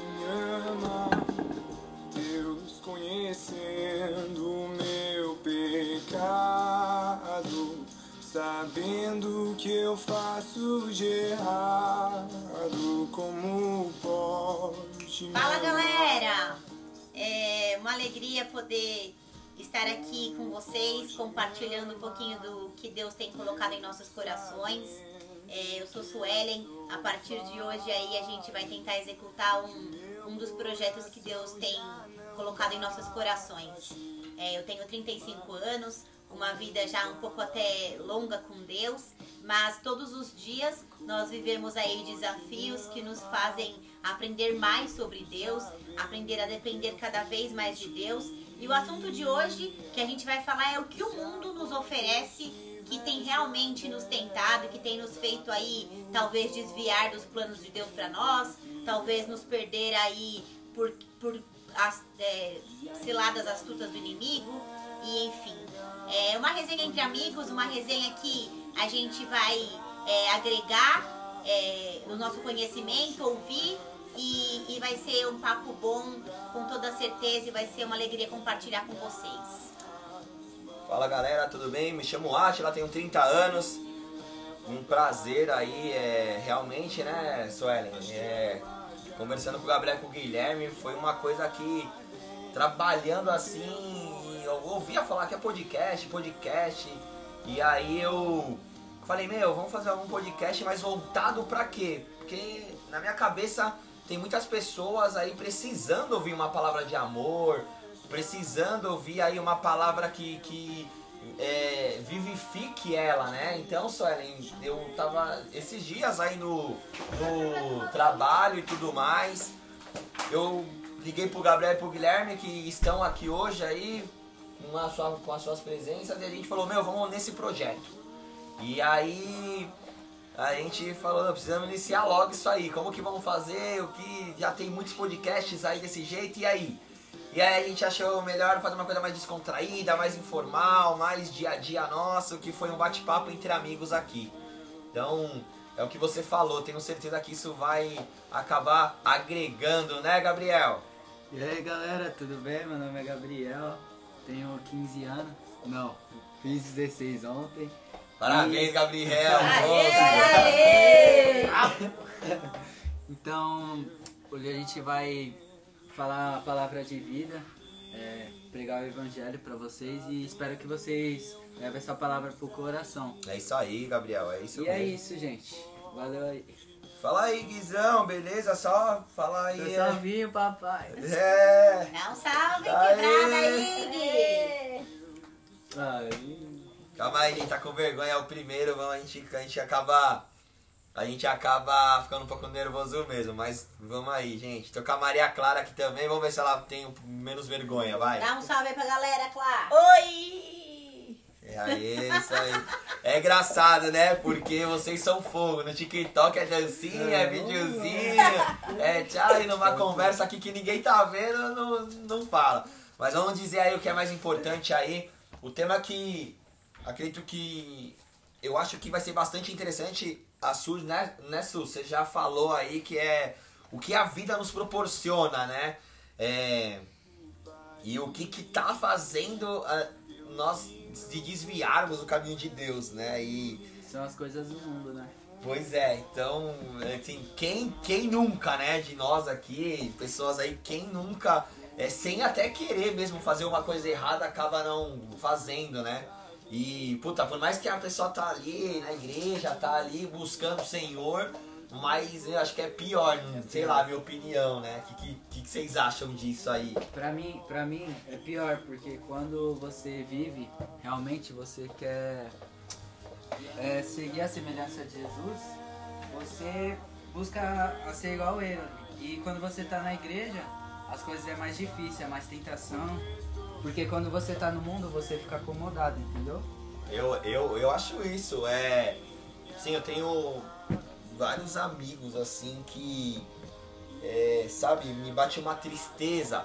me ama. Deus conhecendo o meu pecado, sabendo que eu faço de errado, como pode Fala galera! É uma alegria poder estar aqui com vocês, compartilhando um pouquinho do que Deus tem colocado em nossos corações. É, eu sou Suelen, a partir de hoje aí a gente vai tentar executar um, um dos projetos que Deus tem colocado em nossos corações. É, eu tenho 35 anos, uma vida já um pouco até longa com Deus, mas todos os dias nós vivemos aí desafios que nos fazem aprender mais sobre Deus, aprender a depender cada vez mais de Deus. E o assunto de hoje que a gente vai falar é o que o mundo nos oferece que tem realmente nos tentado, que tem nos feito aí talvez desviar dos planos de Deus para nós, talvez nos perder aí por, por as é, ciladas astutas do inimigo, e enfim. É uma resenha entre amigos, uma resenha que a gente vai é, agregar é, no nosso conhecimento, ouvir e, e vai ser um papo bom, com toda certeza, e vai ser uma alegria compartilhar com vocês. Fala galera, tudo bem? Me chamo Atila, tenho 30 anos. Um prazer aí, é, realmente, né, Suelen? É, conversando com o Gabriel e com o Guilherme, foi uma coisa que, trabalhando assim, eu ouvia falar que é podcast, podcast, e aí eu falei, meu, vamos fazer algum podcast, mas voltado pra quê? Porque na minha cabeça tem muitas pessoas aí precisando ouvir uma palavra de amor, precisando ouvir aí uma palavra que, que é, vivifique ela, né? Então, Suelen, eu tava esses dias aí no, no trabalho e tudo mais. Eu liguei pro Gabriel e pro Guilherme que estão aqui hoje aí com, a sua, com as suas presenças e a gente falou, meu, vamos nesse projeto. E aí a gente falou, "Não, precisamos iniciar logo isso aí. Como que vamos fazer? O que já tem muitos podcasts aí desse jeito, e aí? E aí a gente achou melhor fazer uma coisa mais descontraída, mais informal, mais dia a dia nosso, que foi um bate-papo entre amigos aqui. Então, é o que você falou, tenho certeza que isso vai acabar agregando, né, Gabriel? E aí galera, tudo bem? Meu nome é Gabriel, tenho 15 anos. Não, fiz 16 ontem. Parabéns, Gabriel! Aê, aê! Então, hoje a gente vai falar a palavra de vida, é, pregar o evangelho pra vocês e espero que vocês levem essa palavra pro coração. É isso aí, Gabriel, é isso E é mesmo. isso, gente. Valeu aí. Fala aí, Guizão, beleza? Só fala aí. Seu é. salvinho, papai. É. Dá um salve, Aê! quebrada aí, Gui! Aí. Calma aí, tá com vergonha, é o primeiro, vamos, a gente, a gente acaba. A gente acaba ficando um pouco nervoso mesmo, mas vamos aí, gente. Tô com a Maria Clara aqui também, vamos ver se ela tem menos vergonha, vai. Dá um salve aí pra galera, Clá! Oi! É aí, isso aí. É engraçado, né? Porque vocês são fogo. No TikTok é dancinha, é videozinho, é tchau, e numa conversa aqui que ninguém tá vendo, não, não fala. Mas vamos dizer aí o que é mais importante aí. O tema que acredito que eu acho que vai ser bastante interessante. A Su, né, né, Su? Você já falou aí que é o que a vida nos proporciona, né? É, e o que que tá fazendo ah, nós de desviarmos do caminho de Deus, né? E São as coisas do mundo, né? pois é, então, assim, quem quem nunca, né, de nós aqui, pessoas aí, quem nunca é, sem até querer mesmo fazer uma coisa errada acaba não fazendo, né? E, puta, por mais que a pessoa tá ali na igreja, tá ali buscando o Senhor, mas eu acho que é pior, sei lá, minha opinião, né? O que, que, que vocês acham disso aí? Pra mim, pra mim é pior, porque quando você vive, realmente você quer é, seguir a semelhança de Jesus, você busca ser igual a ele. E quando você tá na igreja, as coisas é mais difícil, é mais tentação. Porque quando você tá no mundo, você fica acomodado, entendeu? Eu, eu, eu acho isso, é. Sim, eu tenho vários amigos assim que. é, sabe, me bate uma tristeza.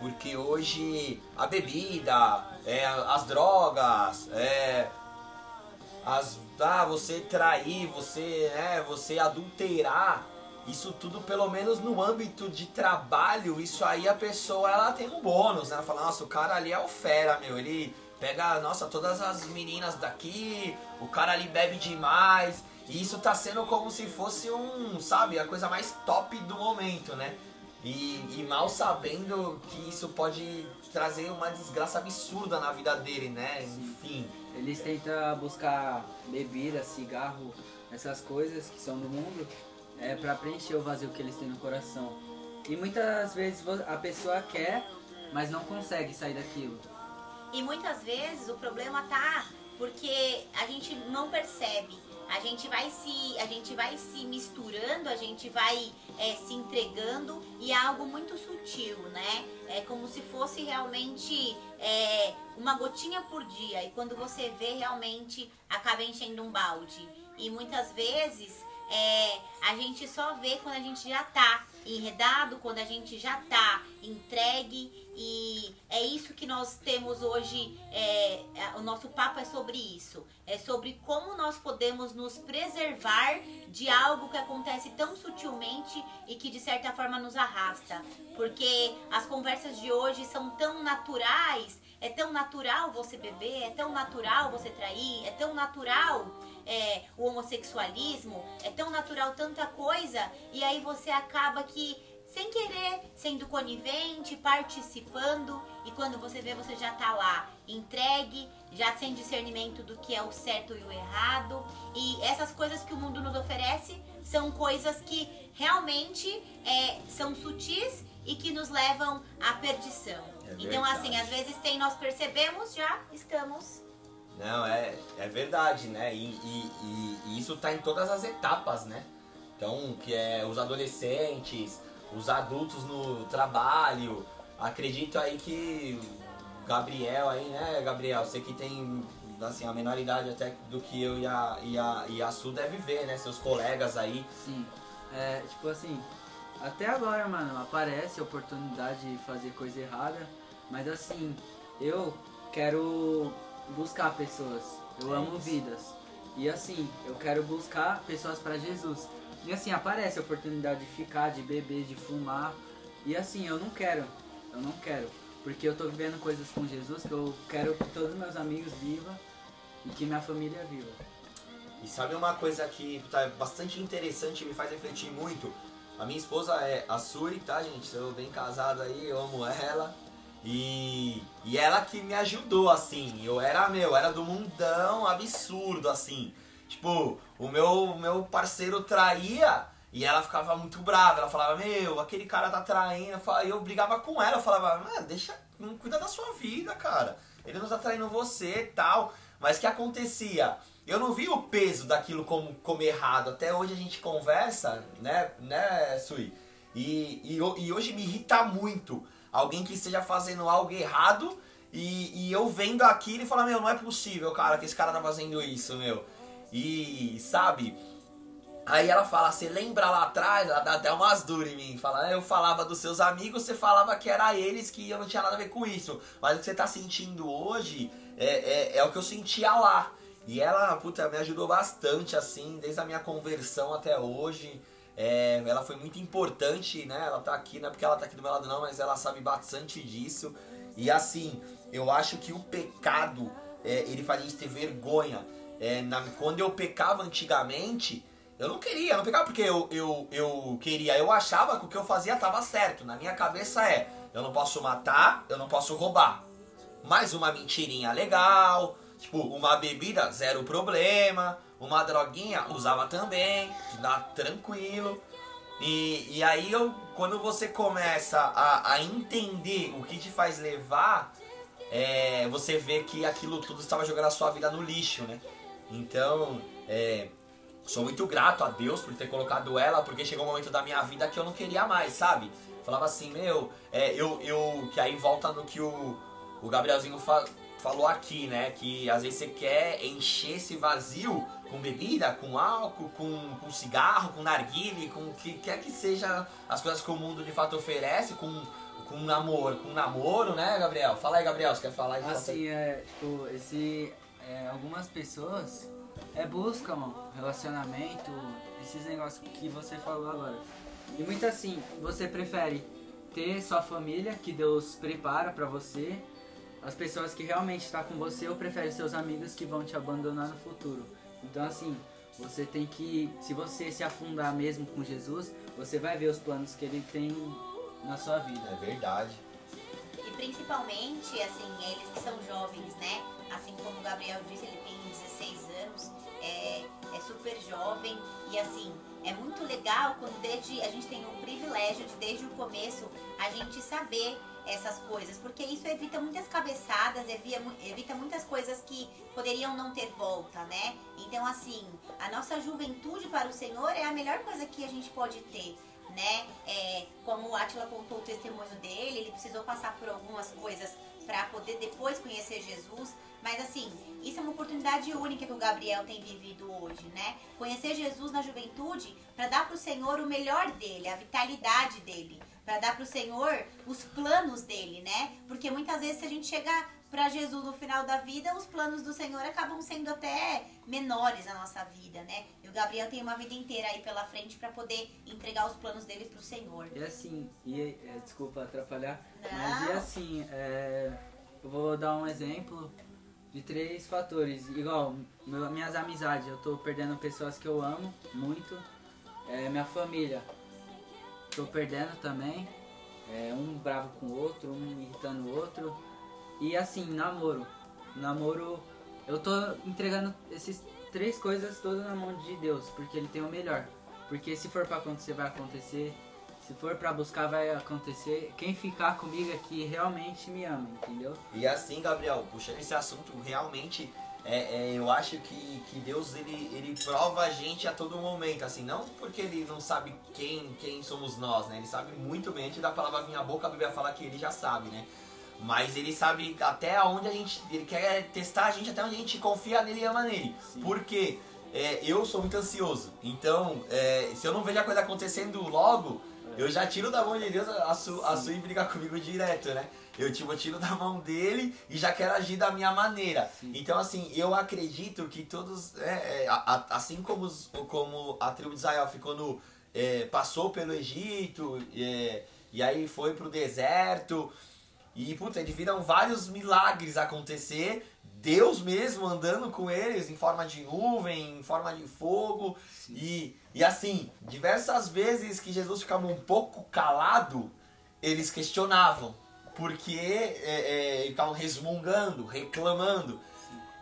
Porque hoje a bebida, é, as drogas, é, as, ah, você trair, você, né, você adulterar, isso tudo, pelo menos no âmbito de trabalho, isso aí a pessoa ela tem um bônus, né? Ela fala, nossa, o cara ali é o fera, meu, ele pega, nossa, todas as meninas daqui, o cara ali bebe demais. E isso tá sendo como se fosse um, sabe, a coisa mais top do momento, né? E, e mal sabendo que isso pode trazer uma desgraça absurda na vida dele, né? Enfim. Eles tentam buscar bebida, cigarro, essas coisas que são do mundo, é para preencher o vazio que eles têm no coração. E muitas vezes a pessoa quer, mas não consegue sair daquilo. E muitas vezes o problema tá porque a gente não percebe. A gente vai se, a gente vai se misturando, a gente vai é, se entregando e é algo muito sutil, né? É como se fosse realmente é, uma gotinha por dia e quando você vê realmente acaba enchendo um balde. E muitas vezes é, a gente só vê quando a gente já tá enredado, quando a gente já tá entregue e é isso que nós temos hoje. É, é, o nosso papo é sobre isso. É sobre como nós podemos nos preservar de algo que acontece tão sutilmente e que de certa forma nos arrasta. Porque as conversas de hoje são tão naturais. É tão natural você beber, é tão natural você trair, é tão natural é, o homossexualismo, é tão natural tanta coisa, e aí você acaba que sem querer, sendo conivente, participando, e quando você vê, você já tá lá, entregue, já sem discernimento do que é o certo e o errado. E essas coisas que o mundo nos oferece são coisas que realmente é, são sutis e que nos levam à perdição. É então, assim, às vezes, sem nós percebemos, já estamos. Não, é, é verdade, né? E, e, e, isso tá em todas as etapas, né? Então, que é os adolescentes, os adultos no trabalho. Acredito aí que Gabriel aí, né, Gabriel, você que tem assim, a menor idade até do que eu e a, e a, e a Su deve ver, né? Seus colegas aí. Sim. É, tipo assim, até agora, mano, aparece a oportunidade de fazer coisa errada, mas assim, eu quero buscar pessoas. Eu é amo vidas. E assim, eu quero buscar pessoas para Jesus. E assim, aparece a oportunidade de ficar, de beber, de fumar. E assim, eu não quero. Eu não quero. Porque eu tô vivendo coisas com Jesus que eu quero que todos os meus amigos vivam e que minha família viva. E sabe uma coisa que tá bastante interessante e me faz refletir muito? A minha esposa é a Suri, tá, gente? Sou bem casado aí, eu amo ela. E, e ela que me ajudou, assim. Eu era, meu, era do mundão absurdo, assim. Tipo, o meu, meu parceiro traía e ela ficava muito brava. Ela falava, meu, aquele cara tá traindo. E eu brigava com ela. Eu falava, ah, deixa, não cuida da sua vida, cara. Ele não tá traindo você e tal. Mas o que acontecia? Eu não vi o peso daquilo como, como errado. Até hoje a gente conversa, né, né, Sui? E, e, e hoje me irrita muito alguém que esteja fazendo algo errado e, e eu vendo aquilo e falar, meu, não é possível, cara, que esse cara tá fazendo isso, meu. E, sabe? Aí ela fala, você lembra lá atrás? Ela dá até umas duras em mim. Fala, eu falava dos seus amigos, você falava que era eles, que eu não tinha nada a ver com isso. Mas o que você tá sentindo hoje é, é, é o que eu sentia lá. E ela, puta, me ajudou bastante, assim, desde a minha conversão até hoje. É, ela foi muito importante, né? Ela tá aqui, não é porque ela tá aqui do meu lado não, mas ela sabe bastante disso. E assim, eu acho que o pecado, é, ele faz a gente ter vergonha. É, na, quando eu pecava antigamente, eu não queria, eu não pecava porque eu, eu, eu queria, eu achava que o que eu fazia estava certo. Na minha cabeça é, eu não posso matar, eu não posso roubar. Mais uma mentirinha legal, tipo, uma bebida, zero problema, uma droguinha, usava também, dá tranquilo. E, e aí eu, quando você começa a, a entender o que te faz levar, é, você vê que aquilo tudo estava jogando a sua vida no lixo, né? Então, é, sou muito grato a Deus por ter colocado ela, porque chegou um momento da minha vida que eu não queria mais, sabe? Falava assim, meu, é, eu, eu. Que aí volta no que o, o Gabrielzinho fa, falou aqui, né? Que às vezes você quer encher esse vazio com bebida, com álcool, com, com cigarro, com narguile, com o que quer que seja as coisas que o mundo de fato oferece, com, com namoro, com namoro, né, Gabriel? Fala aí, Gabriel, você quer falar aí? Assim, é, tipo, esse é, algumas pessoas é busca, mano. Relacionamento, esses negócios que você falou agora. E muito assim, você prefere ter sua família que Deus prepara pra você, as pessoas que realmente estão com você, ou prefere seus amigos que vão te abandonar no futuro. Então assim, você tem que, se você se afundar mesmo com Jesus, você vai ver os planos que ele tem na sua vida. É verdade. E principalmente, assim, eles que são jovens, né? Assim como o Gabriel disse, ele tem 16 anos, é, é super jovem e assim, é muito legal quando desde a gente tem o privilégio de desde o começo a gente saber essas coisas, porque isso evita muitas cabeçadas, evita, muitas coisas que poderiam não ter volta, né? Então, assim, a nossa juventude para o Senhor é a melhor coisa que a gente pode ter né? É, como o Atila contou o testemunho dele, ele precisou passar por algumas coisas para poder depois conhecer Jesus. Mas assim, isso é uma oportunidade única que o Gabriel tem vivido hoje, né? Conhecer Jesus na juventude para dar para o Senhor o melhor dele, a vitalidade dele, para dar para o Senhor os planos dele, né? Porque muitas vezes se a gente chegar para Jesus no final da vida, os planos do Senhor acabam sendo até menores na nossa vida, né? E o Gabriel tem uma vida inteira aí pela frente para poder entregar os planos dele pro Senhor. E assim, e, é, desculpa atrapalhar, Não. mas e assim, é, eu vou dar um exemplo de três fatores. Igual, meu- minhas amizades, eu tô perdendo pessoas que eu amo muito. É, minha família, tô perdendo também. É, um bravo com o outro, um irritando o outro. E assim, namoro. Namoro, eu tô entregando esses três coisas todas na mão de Deus, porque Ele tem o melhor. Porque se for pra acontecer, vai acontecer. Se for pra buscar, vai acontecer. Quem ficar comigo aqui realmente me ama, entendeu? E assim, Gabriel, puxando esse assunto, realmente é, é, eu acho que, que Deus ele, ele prova a gente a todo momento, assim, não porque ele não sabe quem, quem somos nós, né? Ele sabe muito bem, antes da palavra vir a boca, a Bíblia fala que ele já sabe, né? Mas ele sabe até onde a gente. Ele quer testar a gente até onde a gente confia nele e ama nele. Sim. Porque é, eu sou muito ansioso. Então, é, se eu não vejo a coisa acontecendo logo, eu já tiro da mão de Deus a Su, a Su e brigar comigo direto, né? Eu tipo, tiro da mão dele e já quero agir da minha maneira. Sim. Então, assim, eu acredito que todos, é, é, a- assim como, os- como a tribo de Israel ficou no, é, passou pelo Egito é, e aí foi pro deserto e puta, eles viram vários milagres acontecer. Deus mesmo andando com eles em forma de nuvem, em forma de fogo. E, e assim, diversas vezes que Jesus ficava um pouco calado, eles questionavam. Porque é, é, ficavam resmungando, reclamando.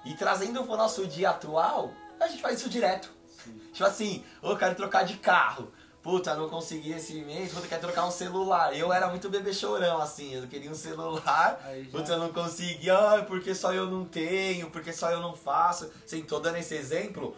E trazendo pro nosso dia atual, a gente faz isso direto. Tipo assim, eu quero trocar de carro. Puta, não consegui esse mês, puta, quero trocar um celular. Eu era muito bebê chorão, assim, eu queria um celular, já- puta, eu não consegui, ai, porque só eu não tenho, porque só eu não faço. Assim, tô dando esse exemplo,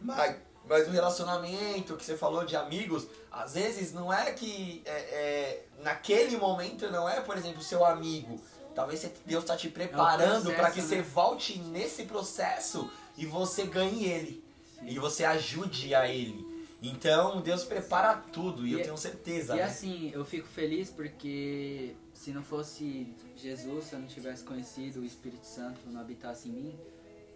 mas, mas o relacionamento que você falou de amigos, às vezes não é que é, é, naquele momento não é, por exemplo, seu amigo. Talvez Deus tá te preparando processo, para que né? você volte nesse processo e você ganhe ele. E você ajude a ele. Então Deus prepara tudo e, eu E- tenho certeza. E né? assim, eu fico feliz porque se não fosse Jesus, se eu não tivesse conhecido o Espírito Santo, não habitasse em mim,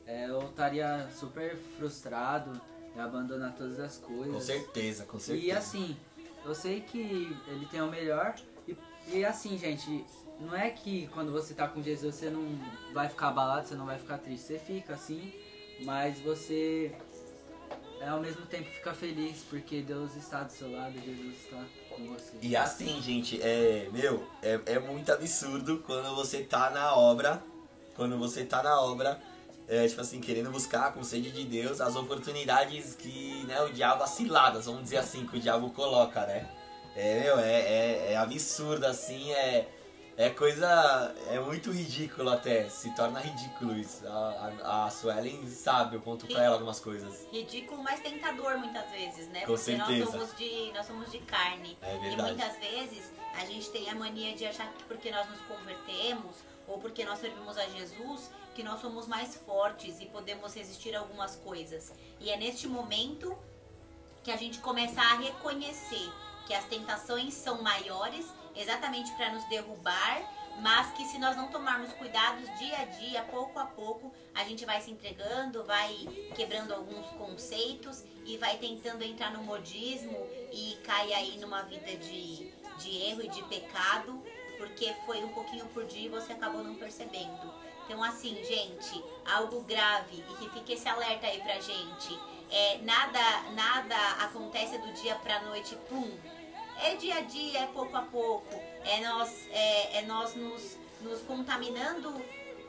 é, eu estaria super frustrado e abandonar todas as coisas. Com certeza, com certeza. E assim, eu sei que ele tem o melhor. E, e assim, gente, não é que quando você tá com Jesus você não vai ficar abalado, você não vai ficar triste. Você fica assim, mas você é, ao mesmo tempo fica feliz porque Deus está do seu lado, Jesus está com você. E assim, gente, é, meu, é, é muito absurdo quando você tá na obra, quando você tá na obra, é, tipo assim, querendo buscar com sede de Deus as oportunidades que, né, o diabo, as ciladas, vamos dizer assim, que o diabo coloca, né? É, meu, é, é, é absurdo, assim, é, é coisa, é muito ridículo até, se torna ridículo isso. A, a, a Suelen sabe, eu conto pra ela algumas coisas. Ridículo, mas tentador muitas vezes, né? Com Porque nós certeza. somos de nós somos de carne. É e verdade. muitas vezes a gente tem a mania de achar que porque nós nos convertemos ou porque nós servimos a Jesus, que nós somos mais fortes e podemos resistir a algumas coisas. E é neste momento que a gente começa a reconhecer que as tentações são maiores, exatamente para nos derrubar, mas que se nós não tomarmos cuidados dia a dia, pouco a pouco, a gente vai se entregando, vai quebrando alguns conceitos e vai tentando entrar no modismo e cai aí numa vida de, de erro e de pecado, porque foi um pouquinho por dia e você acabou não percebendo. Então, assim, gente, algo grave e que fique esse alerta aí pra gente. É, nada, nada acontece do dia pra noite, pum. É dia a dia, é pouco a pouco. É nós, é, é nós nos, nos contaminando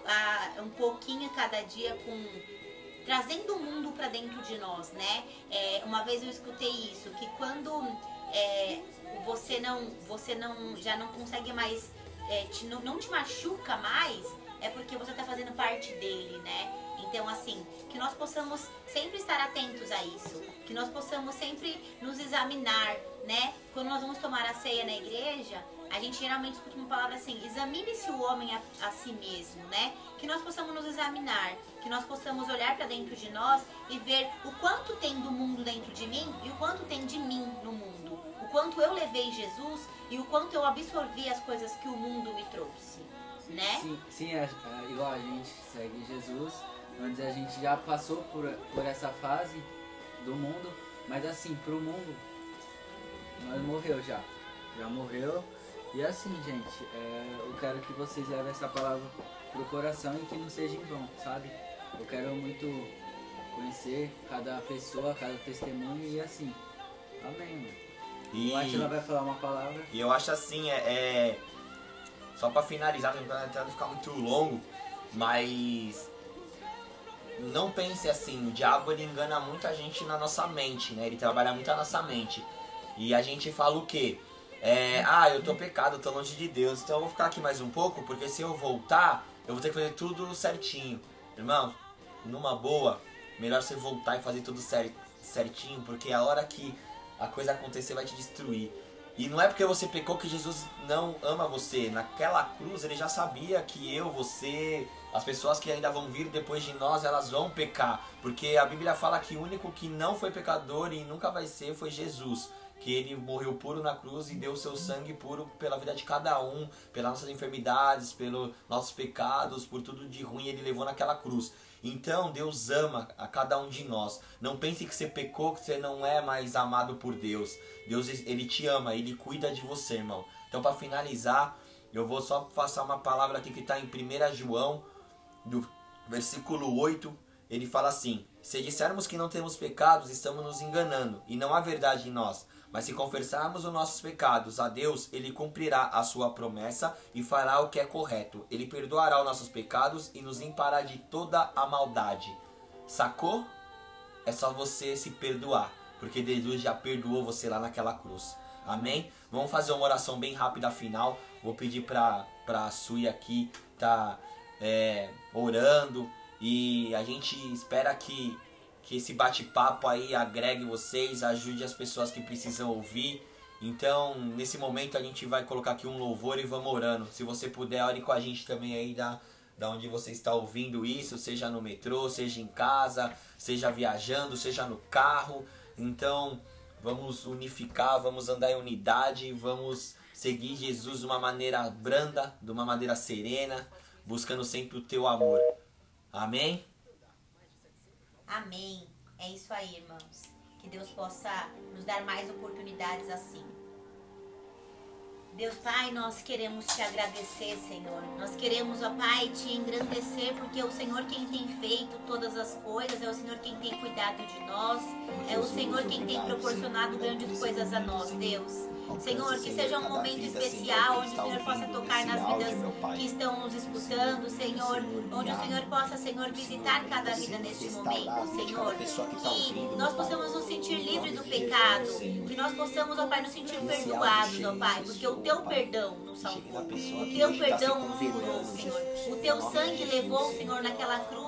a, um pouquinho cada dia com trazendo o mundo para dentro de nós, né? É, uma vez eu escutei isso, que quando é, você não, você não, já não consegue mais, é, te, não, não te machuca mais, é porque você está fazendo parte dele, né? Então, assim, que nós possamos sempre estar atentos a isso, que nós possamos sempre nos examinar, né? Quando nós vamos tomar a ceia na igreja, a gente geralmente escuta uma palavra assim: examine-se o homem a, a, si mesmo, né? Que nós possamos nos examinar, que nós possamos olhar para dentro de nós e ver o quanto tem do mundo dentro de mim e o quanto tem de mim no mundo. O quanto eu levei Jesus e o quanto eu absorvi as coisas que o mundo me trouxe, né? Sim, sim é, é, igual a gente segue Jesus, antes a gente já passou por, por essa fase do mundo, mas assim, pro mundo, nós morreu já. Já morreu e assim, gente, é, eu quero que vocês levem essa palavra pro coração e que não seja em vão, sabe? Eu quero muito conhecer cada pessoa, cada testemunho e assim. Amém, mano. E, O Atila vai falar uma palavra. e eu acho assim, é, é- Só pra finalizar, pra não ficar muito longo, mas. Não pense assim, o diabo ele engana muita gente na nossa mente, né? Ele trabalha muito na nossa mente. E a gente fala o quê? É, ah, eu tô pecado, eu tô longe de Deus, então eu vou ficar aqui mais um pouco, porque se eu voltar, eu vou ter que fazer tudo certinho. Irmão, numa boa, melhor você voltar e fazer tudo cer- certinho, porque a hora que a coisa acontecer vai te destruir. E não é porque você pecou que Jesus não ama você. Naquela cruz ele já sabia que eu, você, as pessoas que ainda vão vir depois de nós, elas vão pecar. Porque a Bíblia fala que o único que não foi pecador e nunca vai ser foi Jesus. Que ele morreu puro na cruz e deu seu sangue puro pela vida de cada um, pelas nossas enfermidades, pelos nossos pecados, por tudo de ruim ele levou naquela cruz. Então Deus ama a cada um de nós. Não pense que você pecou, que você não é mais amado por Deus. Deus ele te ama, ele cuida de você, irmão. Então para finalizar, eu vou só passar uma palavra aqui que está em 1 João, do versículo 8, ele fala assim: Se dissermos que não temos pecados, estamos nos enganando, e não há verdade em nós. Mas se confessarmos os nossos pecados a Deus, Ele cumprirá a sua promessa e fará o que é correto. Ele perdoará os nossos pecados e nos limpará de toda a maldade. Sacou? É só você se perdoar, porque Jesus já perdoou você lá naquela cruz. Amém? Vamos fazer uma oração bem rápida final. Vou pedir pra, pra Sui aqui tá é, orando e a gente espera que que esse bate-papo aí agregue vocês, ajude as pessoas que precisam ouvir. Então, nesse momento a gente vai colocar aqui um louvor e vamos orando. Se você puder, ore com a gente também aí da, da onde você está ouvindo isso, seja no metrô, seja em casa, seja viajando, seja no carro. Então, vamos unificar, vamos andar em unidade, vamos seguir Jesus de uma maneira branda, de uma maneira serena, buscando sempre o teu amor. Amém? Amém. É isso aí, irmãos. Que Deus possa nos dar mais oportunidades assim. Deus Pai, nós queremos te agradecer, Senhor. Nós queremos, ó Pai, te engrandecer, porque é o Senhor quem tem feito todas as coisas, é o Senhor quem tem cuidado de nós, é o Senhor quem tem proporcionado grandes coisas a nós, Deus. Senhor, que seja um momento especial onde o Senhor possa tocar nas vidas que estão nos escutando, Senhor. Onde o Senhor possa, Senhor, visitar cada vida neste momento, Senhor. Que nós possamos nos sentir livres do pecado. Que nós possamos, ó Pai, nos sentir perdoados, ó Pai. Porque o teu perdão nos salvou. O teu perdão nos curou, Senhor. O teu sangue levou, Senhor, naquela cruz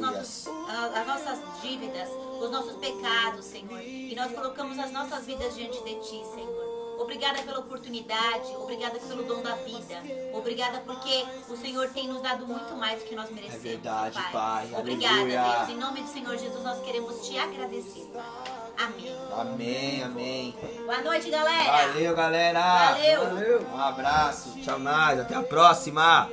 nossos, ah, as nossas dívidas, os nossos pecados, Senhor. E nós colocamos as nossas vidas diante de Ti, Senhor. Obrigada pela oportunidade, obrigada pelo dom da vida. Obrigada porque o Senhor tem nos dado muito mais do que nós merecemos, É verdade, Pai. Pai. Obrigada, Aleluia. Deus. Em nome do Senhor Jesus, nós queremos te agradecer. Amém. Amém, amém. Boa noite, galera. Valeu, galera. Valeu. Valeu! Um abraço. Tchau, mais. Até a próxima.